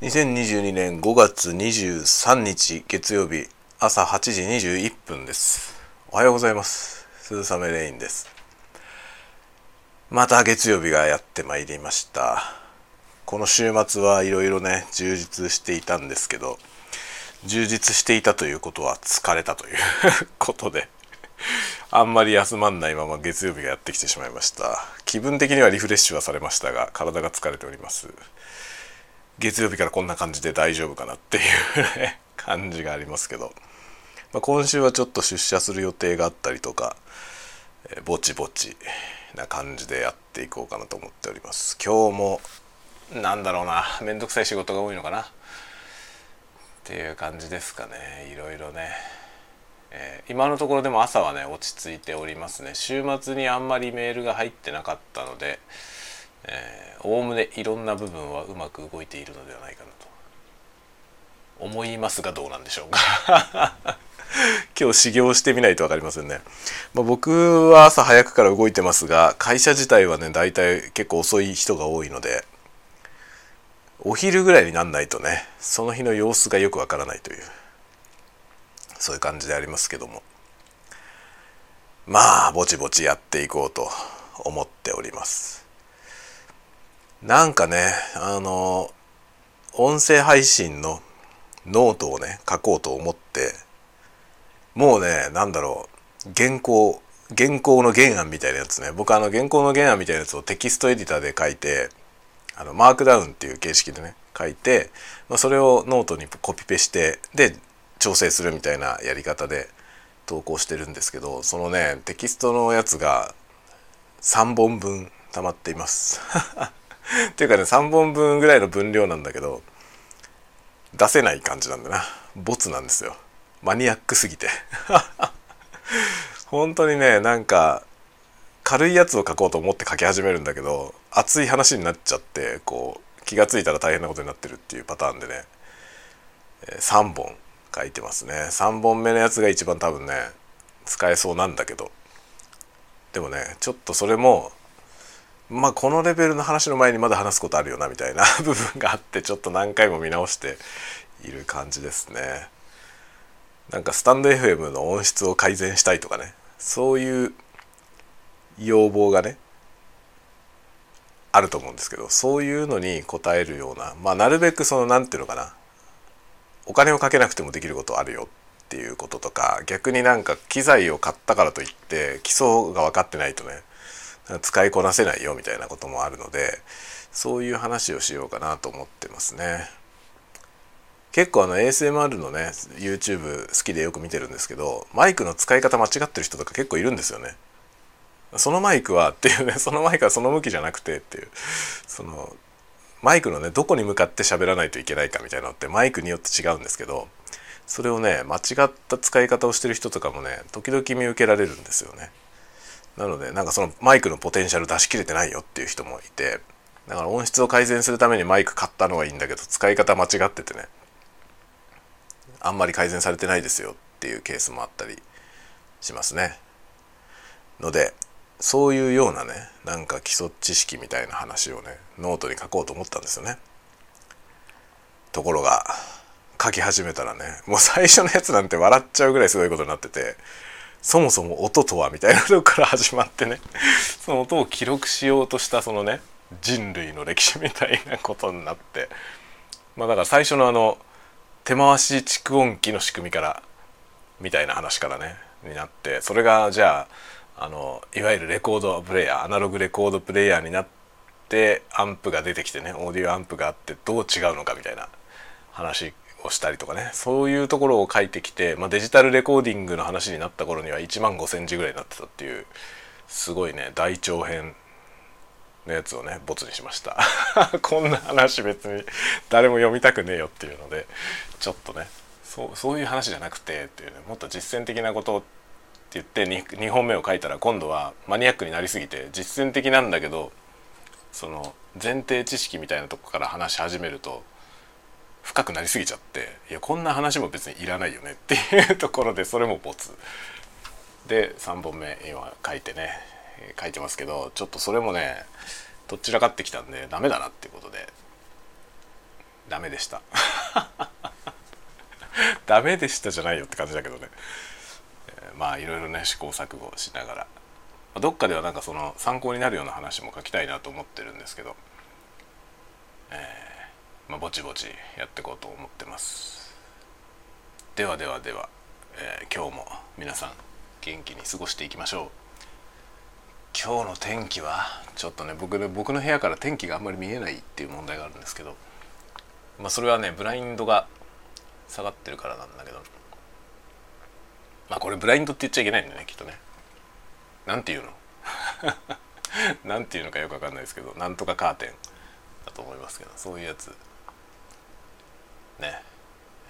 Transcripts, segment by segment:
2022年5月23日月曜日朝8時21分です。おはようございます。鈴雨レインです。また月曜日がやってまいりました。この週末はいろいろね充実していたんですけど充実していたということは疲れたという ことであんまり休まんないまま月曜日がやってきてしまいました。気分的にはリフレッシュはされましたが体が疲れております。月曜日からこんな感じで大丈夫かなっていう 感じがありますけど、まあ、今週はちょっと出社する予定があったりとか、えー、ぼちぼちな感じでやっていこうかなと思っております。今日もなんだろうなめんどくさい仕事が多いのかな。っていう感じですかね。いろいろね、えー、今のところでも朝はね落ち着いておりますね。週末にあんまりメールが入ってなかったのでおおむねいろんな部分はうまく動いているのではないかなと。思いますがどうなんでしょうか。今日修行してみないと分かりませんね、まあ、僕は朝早くから動いてますが会社自体はね大体結構遅い人が多いのでお昼ぐらいになんないとねその日の様子がよくわからないというそういう感じでありますけども。まあぼちぼちやっていこうと思っております。なんかねあの音声配信のノートをね書こうと思ってもうね何だろう原稿原稿の原案みたいなやつね。僕あの原稿の原案みたいなやつをテキストエディターで書いてあの Markdown っていう形式でね書いて、まあ、それをノートにコピペしてで調整するみたいなやり方で投稿してるんですけどそのねテキストのやつが3本分溜まっています。ていうかね3本分ぐらいの分量なんだけど出せない感じなんだな。ボツなんですよ。マニアックすぎて。本当にねなんか軽いやつを書こうと思って書き始めるんだけど熱い話になっちゃってこう気が付いたら大変なことになってるっていうパターンでね3本書いてますね。3本目のやつが一番多分ね使えそうなんだけど。でもねちょっとそれもまあこのレベルの話の前にまだ話すことあるよなみたいな 部分があってちょっと何回も見直している感じですね。なんかスタンド FM の音質を改善したいとかねそういう要望がねあると思うんですけどそういうのに応えるようなまあなるべくその何て言うのかなお金をかけなくてもできることあるよっていうこととか逆になんか機材を買ったからといって基礎が分かってないとね使いこなせないよみたいなこともあるのでそういう話をしようかなと思ってますね。結構あの ASMR のね YouTube 好きでよく見てるんですけどマイクの使い方間違ってる人とか結構いるんですよね。そのマイクはっていうね そのマイクはその向きじゃなくてっていうそのマイクのねどこに向かって喋らないといけないかみたいなのってマイクによって違うんですけどそれをね間違った使い方をしてる人とかもね時々見受けられるんですよね。なのでなんかそのマイクのポテンシャル出し切れてないよっていう人もいてだから音質を改善するためにマイク買ったのはいいんだけど使い方間違っててねあんまり改善されてないですよっていうケースもあったりしますね。のでそういうようなねなんか基礎知識みたいな話をねノートに書こうと思ったんですよね。ところが書き始めたらねもう最初のやつなんて笑っちゃうぐらいすごいことになっててそもそも音とはみたいなとこから始まってね。その音を記録しようとしたそのね人類の歴史みたいなことになって。まあだから最初のあの手回し蓄音機の仕組みからみたいな話からねになって。それがじゃああのいわゆるレコードプレーヤーアナログレコードプレーヤーになってアンプが出てきてねオーディオアンプがあってどう違うのかみたいな話をしたりとかね。そういうところを書いてきて、まあ、デジタルレコーディングの話になった頃には1万5,000字ぐらいになってたっていうすごいね大長編のやつをねボツにしました。こんな話別に誰も読みたくねえよっていうのでちょっとねそうそういう話じゃなくてっていうねもっと実践的なことって言って 2, 2本目を書いたら今度はマニアックになりすぎて実践的なんだけどその前提知識みたいなとこから話し始めると深くなりすぎちゃっていやこんな話も別にいらないよねっていうところでそれもボツで3本目今書いてね書いてますけどちょっとそれもねどちらかってきたんでダメだなっていうことで。ダメでした。ダメでしたじゃないよって感じだけどね、え、まあいろいろね試行錯誤しながら。どっかではなんかその参考になるような話も書きたいなと思ってるんですけど、えー、まあ、ぼちぼちやっていこうと思ってます。ではではでは、えー、今日も皆さん元気に過ごしていきましょう。今日の天気はちょっとね僕の僕の部屋から天気があんまり見えないっていう問題があるんですけどまあそれはねブラインドが下がってるからなんだけどまあこれブラインドって言っちゃいけないんだねきっとね。なんていうの？なんていうのかよくわかんないですけどなんとかカーテンだと思いますけどそういうやつね、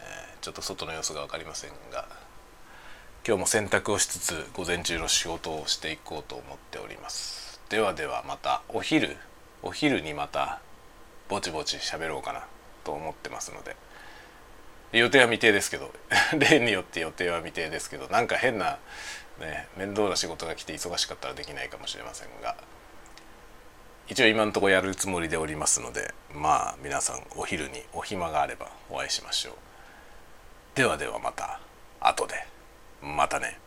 えー、ちょっと外の様子が分かりませんが今日も洗濯をしつつ午前中の仕事をしていこうと思っております。ではではまたお昼お昼にまたぼちぼち喋ろうかなと思ってますので。予定は未定ですけど 例によって予定は未定ですけどなんか変なね面倒な仕事が来て忙しかったらできないかもしれませんが。一応今のところやるつもりでおりますのでまあ皆さんお昼にお暇があればお会いしましょう。ではではまた後で。またね。